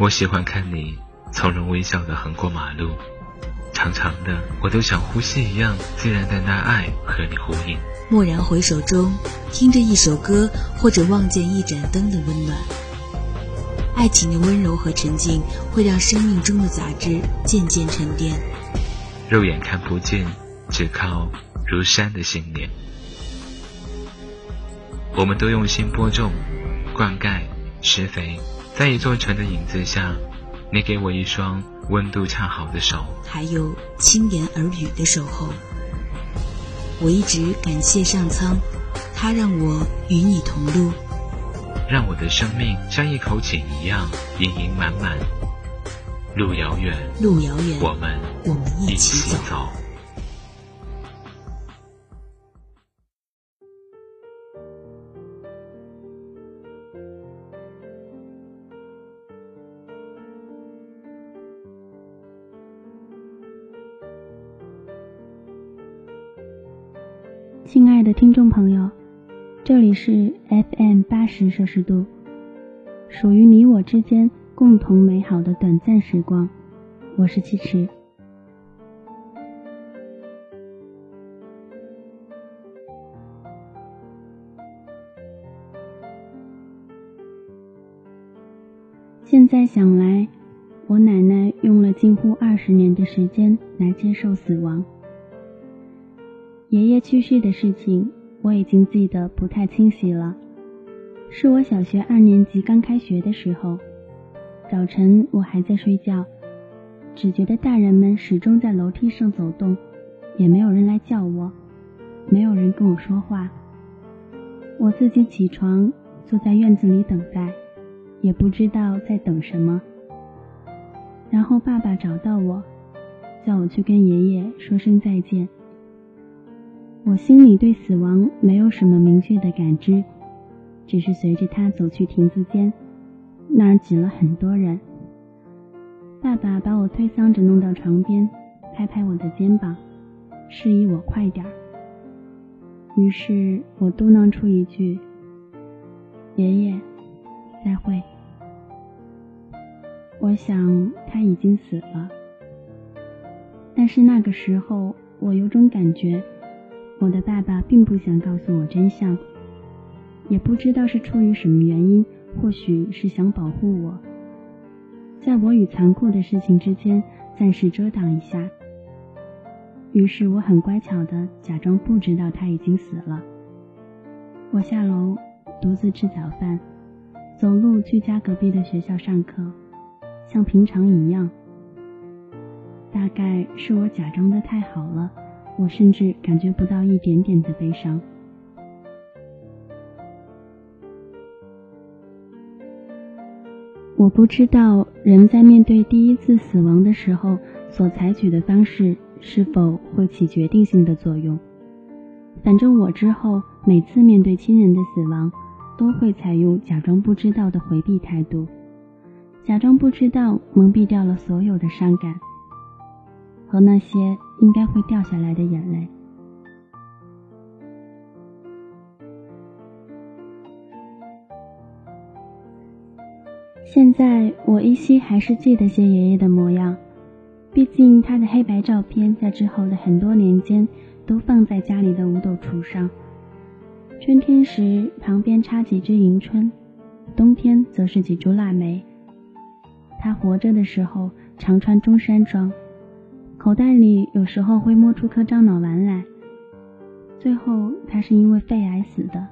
我喜欢看你从容微笑的横过马路，长长的，我都像呼吸一样自然的拿爱和你呼应。蓦然回首中，听着一首歌，或者望见一盏灯的温暖。爱情的温柔和沉静，会让生命中的杂质渐渐沉淀。肉眼看不见，只靠如山的信念。我们都用心播种、灌溉、施肥，在一座城的影子下，你给我一双温度恰好的手，还有轻言耳语的守候。我一直感谢上苍，他让我与你同路，让我的生命像一口井一样盈盈满满。路遥远，路遥远，我们我们一起走。听众朋友，这里是 FM 八十摄氏度，属于你我之间共同美好的短暂时光。我是七池。现在想来，我奶奶用了近乎二十年的时间来接受死亡。爷爷去世的事情，我已经记得不太清晰了。是我小学二年级刚开学的时候，早晨我还在睡觉，只觉得大人们始终在楼梯上走动，也没有人来叫我，没有人跟我说话。我自己起床，坐在院子里等待，也不知道在等什么。然后爸爸找到我，叫我去跟爷爷说声再见。我心里对死亡没有什么明确的感知，只是随着他走去亭子间，那儿挤了很多人。爸爸把我推搡着弄到床边，拍拍我的肩膀，示意我快点儿。于是我嘟囔出一句：“爷爷，再会。”我想他已经死了，但是那个时候我有种感觉。我的爸爸并不想告诉我真相，也不知道是出于什么原因，或许是想保护我，在我与残酷的事情之间暂时遮挡一下。于是我很乖巧的假装不知道他已经死了。我下楼独自吃早饭，走路去家隔壁的学校上课，像平常一样。大概是我假装的太好了。我甚至感觉不到一点点的悲伤。我不知道人在面对第一次死亡的时候所采取的方式是否会起决定性的作用。反正我之后每次面对亲人的死亡，都会采用假装不知道的回避态度，假装不知道，蒙蔽掉了所有的伤感。和那些应该会掉下来的眼泪。现在我依稀还是记得谢爷爷的模样，毕竟他的黑白照片在之后的很多年间都放在家里的五斗橱上。春天时旁边插几枝迎春，冬天则是几株腊梅。他活着的时候常穿中山装。口袋里有时候会摸出颗樟脑丸来。最后，他是因为肺癌死的，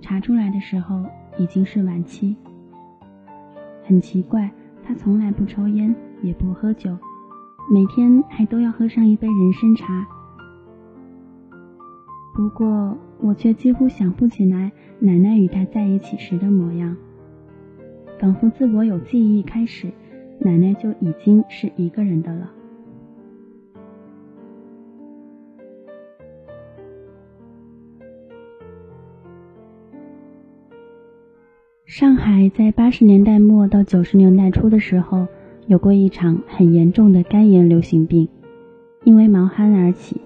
查出来的时候已经是晚期。很奇怪，他从来不抽烟，也不喝酒，每天还都要喝上一杯人参茶。不过，我却几乎想不起来奶奶与他在一起时的模样，仿佛自我有记忆开始，奶奶就已经是一个人的了。上海在八十年代末到九十年代初的时候，有过一场很严重的肝炎流行病，因为毛蚶而起。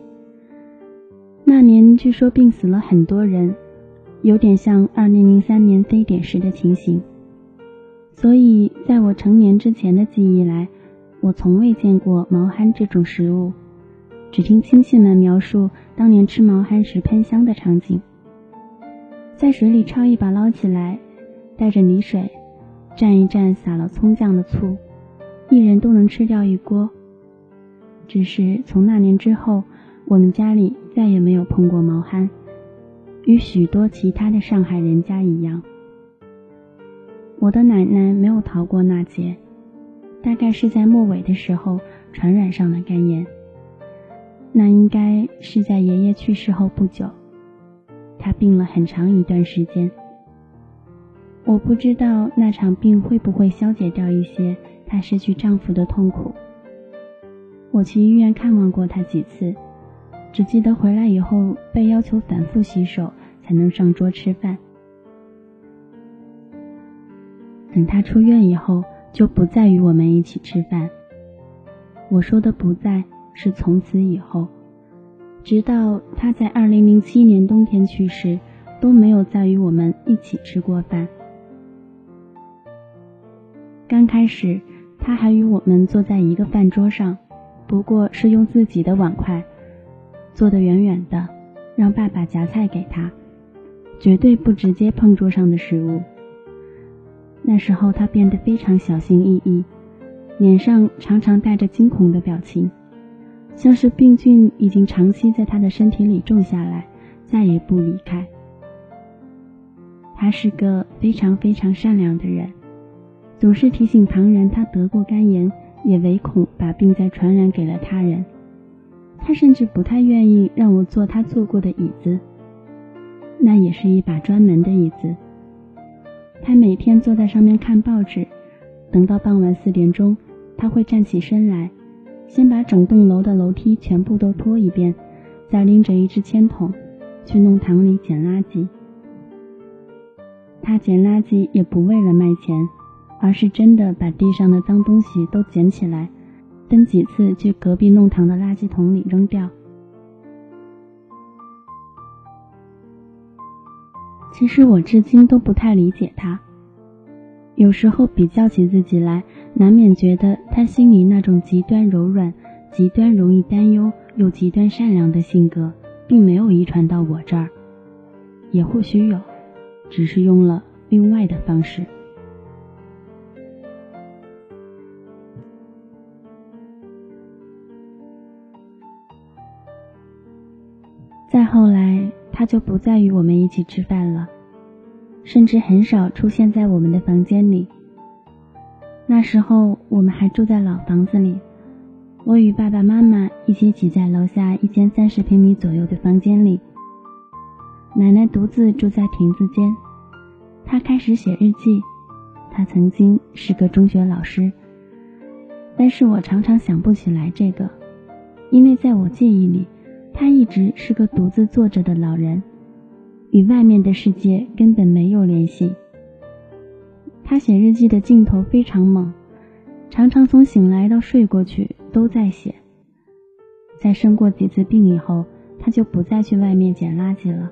那年据说病死了很多人，有点像二零零三年非典时的情形。所以在我成年之前的记忆来，我从未见过毛蚶这种食物，只听亲戚们描述当年吃毛蚶时喷香的场景。在水里焯一把捞起来，带着泥水，蘸一蘸撒了葱酱的醋，一人都能吃掉一锅。只是从那年之后，我们家里再也没有碰过毛蚶。与许多其他的上海人家一样，我的奶奶没有逃过那劫，大概是在末尾的时候传染上了肝炎。那应该是在爷爷去世后不久，她病了很长一段时间。我不知道那场病会不会消解掉一些她失去丈夫的痛苦。我去医院看望过她几次。只记得回来以后被要求反复洗手才能上桌吃饭。等她出院以后，就不再与我们一起吃饭。我说的不在是从此以后，直到她在二零零七年冬天去世，都没有再与我们一起吃过饭。刚开始，他还与我们坐在一个饭桌上，不过是用自己的碗筷。坐得远远的，让爸爸夹菜给他，绝对不直接碰桌上的食物。那时候他变得非常小心翼翼，脸上常常带着惊恐的表情，像是病菌已经长期在他的身体里种下来，再也不离开。他是个非常非常善良的人，总是提醒旁人他得过肝炎，也唯恐把病再传染给了他人。他甚至不太愿意让我坐他坐过的椅子，那也是一把专门的椅子。他每天坐在上面看报纸，等到傍晚四点钟，他会站起身来，先把整栋楼的楼梯全部都拖一遍，再拎着一只铅筒去弄堂里捡垃圾。他捡垃圾也不为了卖钱，而是真的把地上的脏东西都捡起来。分几次去隔壁弄堂的垃圾桶里扔掉。其实我至今都不太理解他。有时候比较起自己来，难免觉得他心里那种极端柔软、极端容易担忧又极端善良的性格，并没有遗传到我这儿。也或许有，只是用了另外的方式。他就不再与我们一起吃饭了，甚至很少出现在我们的房间里。那时候我们还住在老房子里，我与爸爸妈妈一起挤在楼下一间三十平米左右的房间里，奶奶独自住在亭子间。她开始写日记，她曾经是个中学老师，但是我常常想不起来这个，因为在我记忆里。他一直是个独自坐着的老人，与外面的世界根本没有联系。他写日记的劲头非常猛，常常从醒来到睡过去都在写。在生过几次病以后，他就不再去外面捡垃圾了，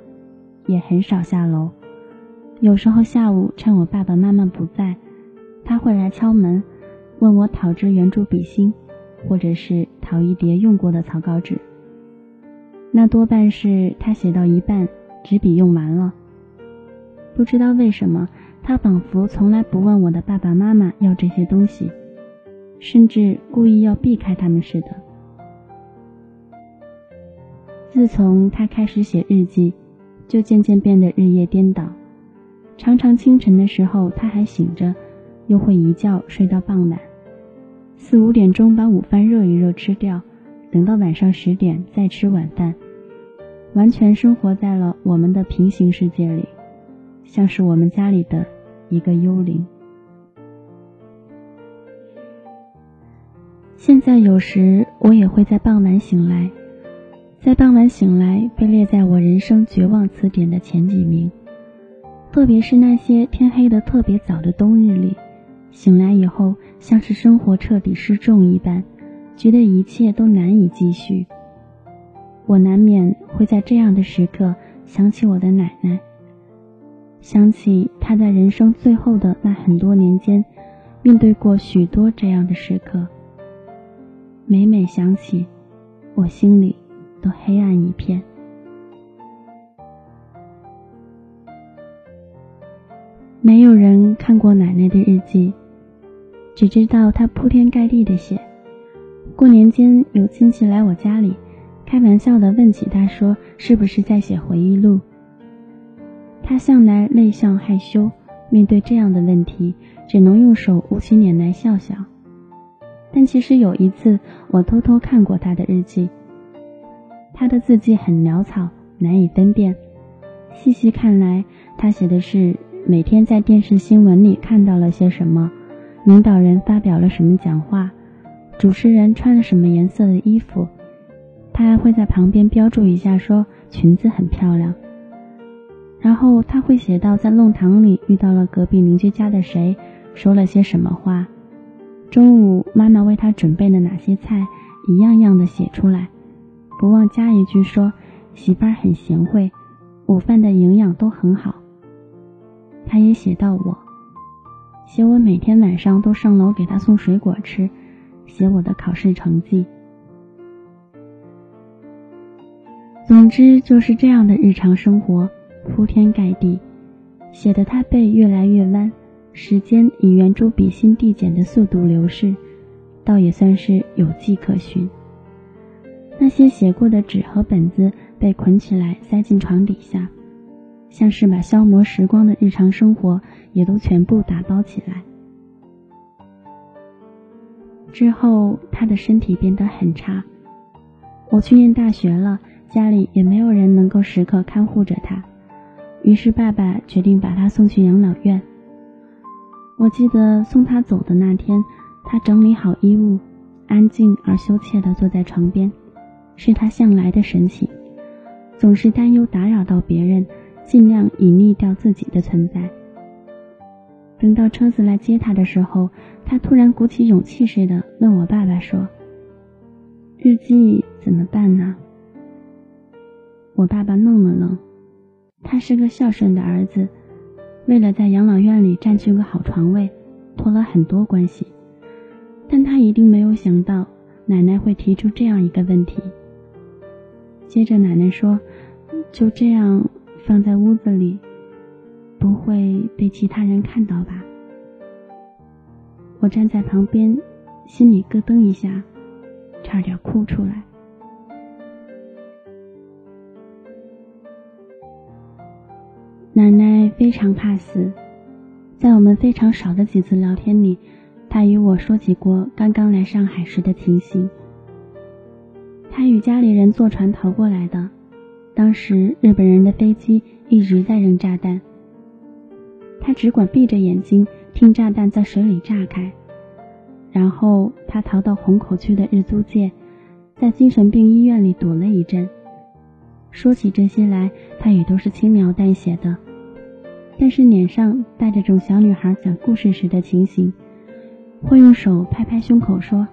也很少下楼。有时候下午趁我爸爸妈妈不在，他会来敲门，问我讨支圆珠笔芯，或者是讨一叠用过的草稿纸。那多半是他写到一半，纸笔用完了。不知道为什么，他仿佛从来不问我的爸爸妈妈要这些东西，甚至故意要避开他们似的。自从他开始写日记，就渐渐变得日夜颠倒。常常清晨的时候他还醒着，又会一觉睡到傍晚，四五点钟把午饭热一热吃掉。等到晚上十点再吃晚饭，完全生活在了我们的平行世界里，像是我们家里的一个幽灵。现在有时我也会在傍晚醒来，在傍晚醒来被列在我人生绝望词典的前几名，特别是那些天黑的特别早的冬日里，醒来以后像是生活彻底失重一般。觉得一切都难以继续，我难免会在这样的时刻想起我的奶奶。想起她在人生最后的那很多年间，面对过许多这样的时刻。每每想起，我心里都黑暗一片。没有人看过奶奶的日记，只知道她铺天盖地的写。过年间有亲戚来我家里，开玩笑的问起他说：“是不是在写回忆录？”他向来内向害羞，面对这样的问题，只能用手捂起脸来笑笑。但其实有一次，我偷偷看过他的日记，他的字迹很潦草，难以分辨。细细看来，他写的是。每天在电视新闻里看到了些什么，领导人发表了什么讲话，主持人穿了什么颜色的衣服，他还会在旁边标注一下，说裙子很漂亮。然后他会写到在弄堂里遇到了隔壁邻居家的谁，说了些什么话，中午妈妈为他准备了哪些菜，一样样的写出来，不忘加一句说媳妇儿很贤惠，午饭的营养都很好。他也写到我，写我每天晚上都上楼给他送水果吃，写我的考试成绩。总之就是这样的日常生活，铺天盖地，写的他背越来越弯，时间以圆珠笔芯递减的速度流逝，倒也算是有迹可循。那些写过的纸和本子被捆起来塞进床底下。像是把消磨时光的日常生活也都全部打包起来。之后，他的身体变得很差。我去念大学了，家里也没有人能够时刻看护着他，于是爸爸决定把他送去养老院。我记得送他走的那天，他整理好衣物，安静而羞怯地坐在床边，是他向来的神情，总是担忧打扰到别人。尽量隐匿掉自己的存在。等到车子来接他的时候，他突然鼓起勇气似的问我爸爸说：“日记怎么办呢？”我爸爸愣了愣，他是个孝顺的儿子，为了在养老院里占据个好床位，托了很多关系，但他一定没有想到奶奶会提出这样一个问题。接着奶奶说：“就这样。”放在屋子里，不会被其他人看到吧？我站在旁边，心里咯噔一下，差点哭出来。奶奶非常怕死，在我们非常少的几次聊天里，她与我说起过刚刚来上海时的情形。她与家里人坐船逃过来的。当时日本人的飞机一直在扔炸弹，他只管闭着眼睛听炸弹在水里炸开，然后他逃到虹口区的日租界，在精神病医院里躲了一阵。说起这些来，他也都是轻描淡写的，但是脸上带着种小女孩讲故事时的情形，会用手拍拍胸口说：“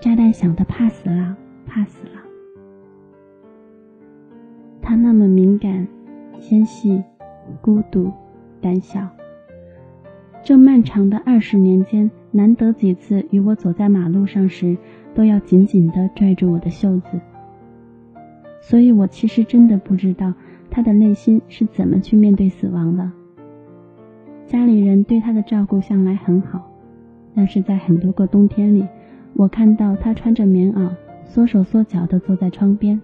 炸弹响的怕死了，怕死了。”他那么敏感、纤细、孤独、胆小。这漫长的二十年间，难得几次与我走在马路上时，都要紧紧地拽住我的袖子。所以我其实真的不知道他的内心是怎么去面对死亡的。家里人对他的照顾向来很好，但是在很多个冬天里，我看到他穿着棉袄，缩手缩脚地坐在窗边。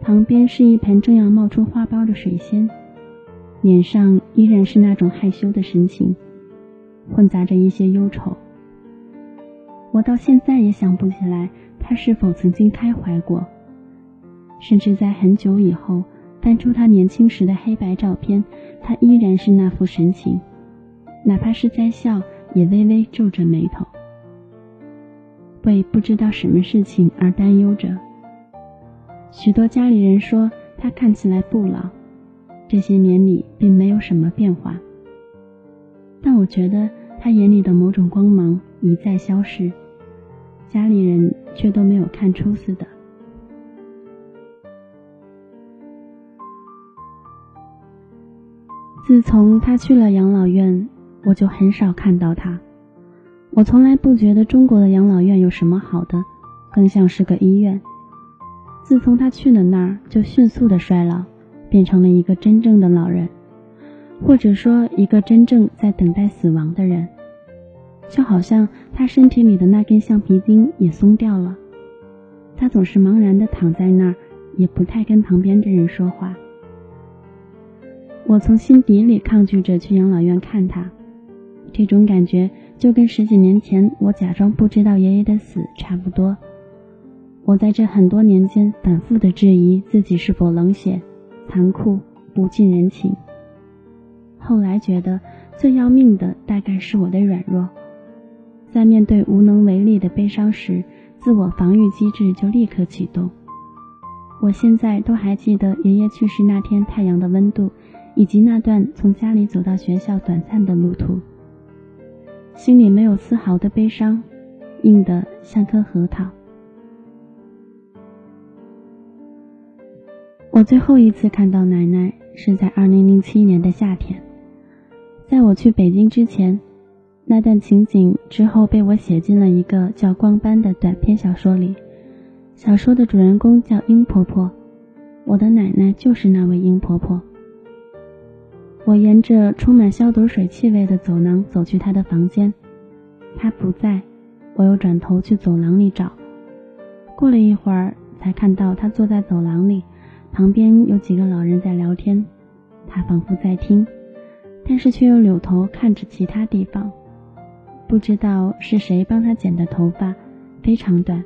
旁边是一盆正要冒出花苞的水仙，脸上依然是那种害羞的神情，混杂着一些忧愁。我到现在也想不起来他是否曾经开怀过，甚至在很久以后翻出他年轻时的黑白照片，他依然是那副神情，哪怕是在笑，也微微皱着眉头，为不知道什么事情而担忧着。许多家里人说他看起来不老，这些年里并没有什么变化。但我觉得他眼里的某种光芒一再消失，家里人却都没有看出似的。自从他去了养老院，我就很少看到他。我从来不觉得中国的养老院有什么好的，更像是个医院。自从他去了那儿，就迅速的衰老，变成了一个真正的老人，或者说一个真正在等待死亡的人。就好像他身体里的那根橡皮筋也松掉了，他总是茫然的躺在那儿，也不太跟旁边的人说话。我从心底里抗拒着去养老院看他，这种感觉就跟十几年前我假装不知道爷爷的死差不多。我在这很多年间反复的质疑自己是否冷血、残酷、不近人情。后来觉得最要命的大概是我的软弱。在面对无能为力的悲伤时，自我防御机制就立刻启动。我现在都还记得爷爷去世那天太阳的温度，以及那段从家里走到学校短暂的路途。心里没有丝毫的悲伤，硬得像颗核桃。我最后一次看到奶奶是在2007年的夏天，在我去北京之前。那段情景之后被我写进了一个叫《光斑》的短篇小说里。小说的主人公叫英婆婆，我的奶奶就是那位英婆婆。我沿着充满消毒水气味的走廊走去她的房间，她不在，我又转头去走廊里找。过了一会儿，才看到她坐在走廊里，旁边有几个老人在聊天，他仿佛在听，但是却又扭头看着其他地方。不知道是谁帮他剪的头发，非常短，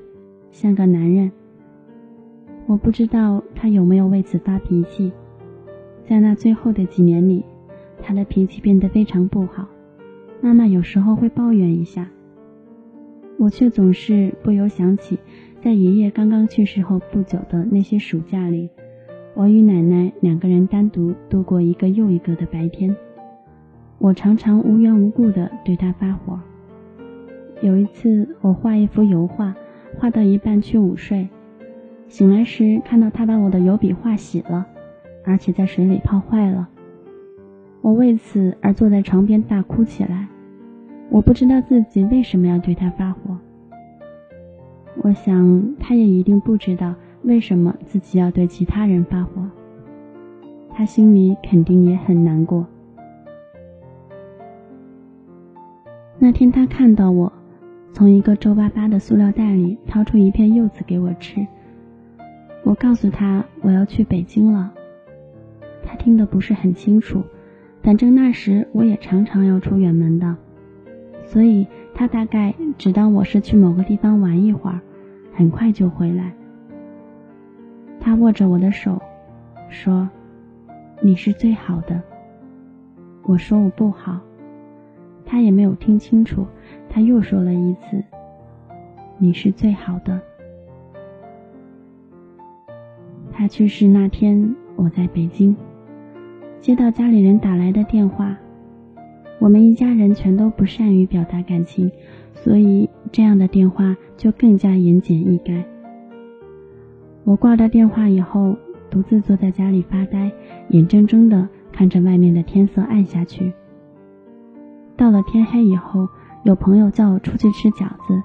像个男人。我不知道他有没有为此发脾气。在那最后的几年里，他的脾气变得非常不好。妈妈有时候会抱怨一下，我却总是不由想起，在爷爷刚刚去世后不久的那些暑假里，我与奶奶两个人单独度过一个又一个的白天。我常常无缘无故地对她发火。有一次，我画一幅油画，画到一半去午睡，醒来时看到她把我的油笔画洗了，而且在水里泡坏了。我为此而坐在床边大哭起来。我不知道自己为什么要对她发火。我想他也一定不知道为什么自己要对其他人发火。他心里肯定也很难过。那天他看到我。从一个皱巴巴的塑料袋里掏出一片柚子给我吃。我告诉他我要去北京了。他听得不是很清楚，反正那时我也常常要出远门的，所以他大概只当我是去某个地方玩一会儿，很快就回来。他握着我的手，说：“你是最好的。”我说我不好。他也没有听清楚。他又说了一次：“你是最好的。”他去世那天，我在北京，接到家里人打来的电话。我们一家人全都不善于表达感情，所以这样的电话就更加言简意赅。我挂掉电话以后，独自坐在家里发呆，眼睁睁的看着外面的天色暗下去。到了天黑以后。有朋友叫我出去吃饺子。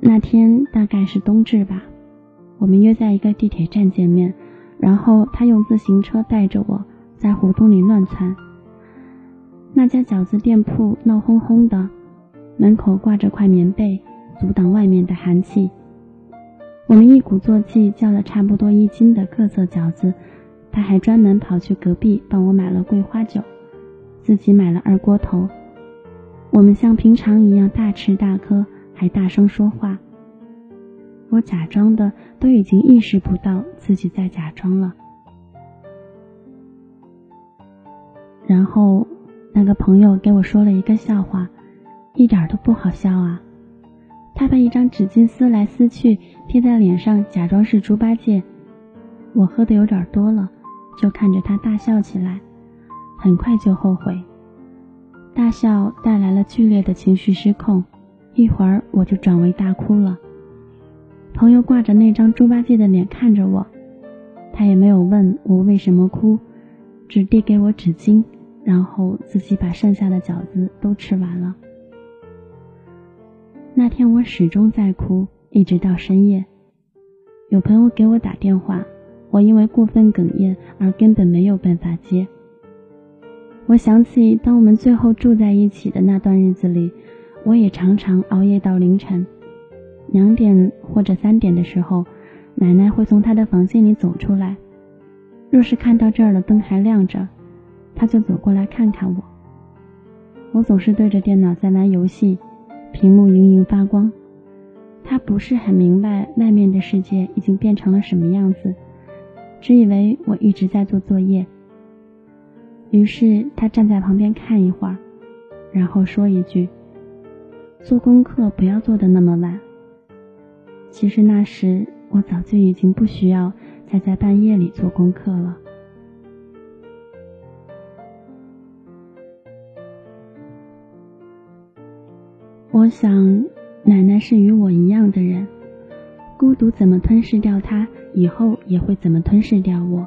那天大概是冬至吧，我们约在一个地铁站见面，然后他用自行车带着我在胡同里乱窜。那家饺子店铺闹哄哄的，门口挂着块棉被，阻挡外面的寒气。我们一鼓作气叫了差不多一斤的各色饺子，他还专门跑去隔壁帮我买了桂花酒，自己买了二锅头。我们像平常一样大吃大喝，还大声说话。我假装的都已经意识不到自己在假装了。然后，那个朋友给我说了一个笑话，一点都不好笑啊。他把一张纸巾撕来撕去，贴在脸上，假装是猪八戒。我喝的有点多了，就看着他大笑起来，很快就后悔。大笑带来了剧烈的情绪失控，一会儿我就转为大哭了。朋友挂着那张猪八戒的脸看着我，他也没有问我为什么哭，只递给我纸巾，然后自己把剩下的饺子都吃完了。那天我始终在哭，一直到深夜。有朋友给我打电话，我因为过分哽咽而根本没有办法接。我想起，当我们最后住在一起的那段日子里，我也常常熬夜到凌晨两点或者三点的时候，奶奶会从她的房间里走出来。若是看到这儿的灯还亮着，她就走过来看看我。我总是对着电脑在玩游戏，屏幕莹莹发光。他不是很明白外面的世界已经变成了什么样子，只以为我一直在做作业。于是他站在旁边看一会儿，然后说一句：“做功课不要做的那么晚。”其实那时我早就已经不需要再在半夜里做功课了。我想，奶奶是与我一样的人，孤独怎么吞噬掉她，以后也会怎么吞噬掉我，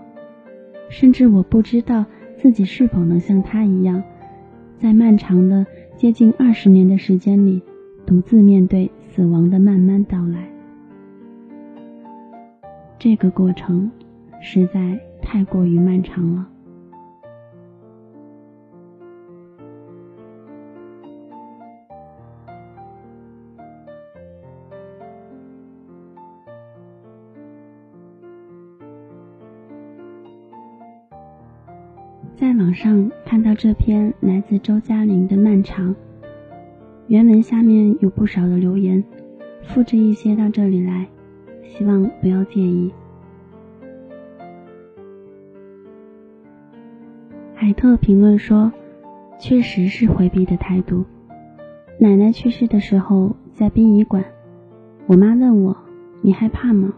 甚至我不知道。自己是否能像他一样，在漫长的接近二十年的时间里，独自面对死亡的慢慢到来？这个过程实在太过于漫长了。在网上看到这篇来自周嘉玲的《漫长》，原文下面有不少的留言，复制一些到这里来，希望不要介意。海特评论说：“确实是回避的态度。”奶奶去世的时候在殡仪馆，我妈问我：“你害怕吗？”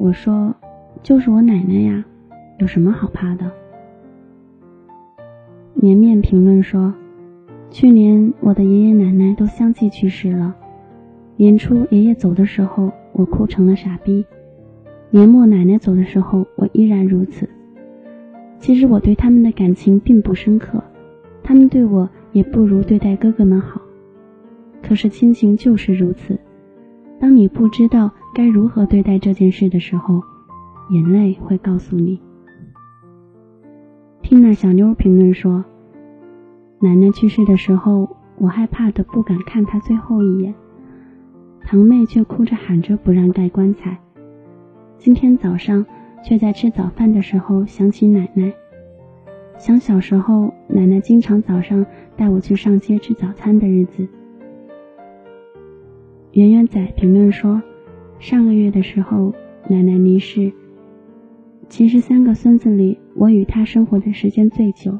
我说：“就是我奶奶呀，有什么好怕的？”绵绵评论说：“去年我的爷爷奶奶都相继去世了。年初爷爷走的时候，我哭成了傻逼；年末奶奶走的时候，我依然如此。其实我对他们的感情并不深刻，他们对我也不如对待哥哥们好。可是亲情就是如此，当你不知道该如何对待这件事的时候，眼泪会告诉你。”听那小妞评论说：“奶奶去世的时候，我害怕的不敢看她最后一眼。堂妹却哭着喊着不让盖棺材。今天早上却在吃早饭的时候想起奶奶，想小时候奶奶经常早上带我去上街吃早餐的日子。”圆圆仔评论说：“上个月的时候，奶奶离世。”其实三个孙子里，我与他生活的时间最久。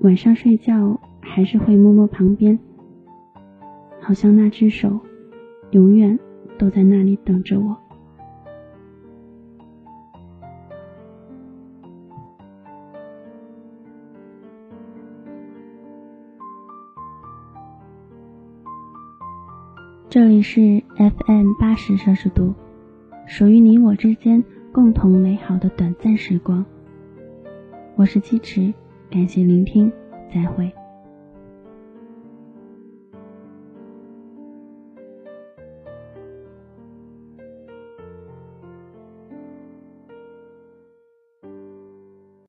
晚上睡觉还是会摸摸旁边，好像那只手永远都在那里等着我。这里是 FM 八十摄氏度，属于你我之间。共同美好的短暂时光。我是七池，感谢聆听，再会。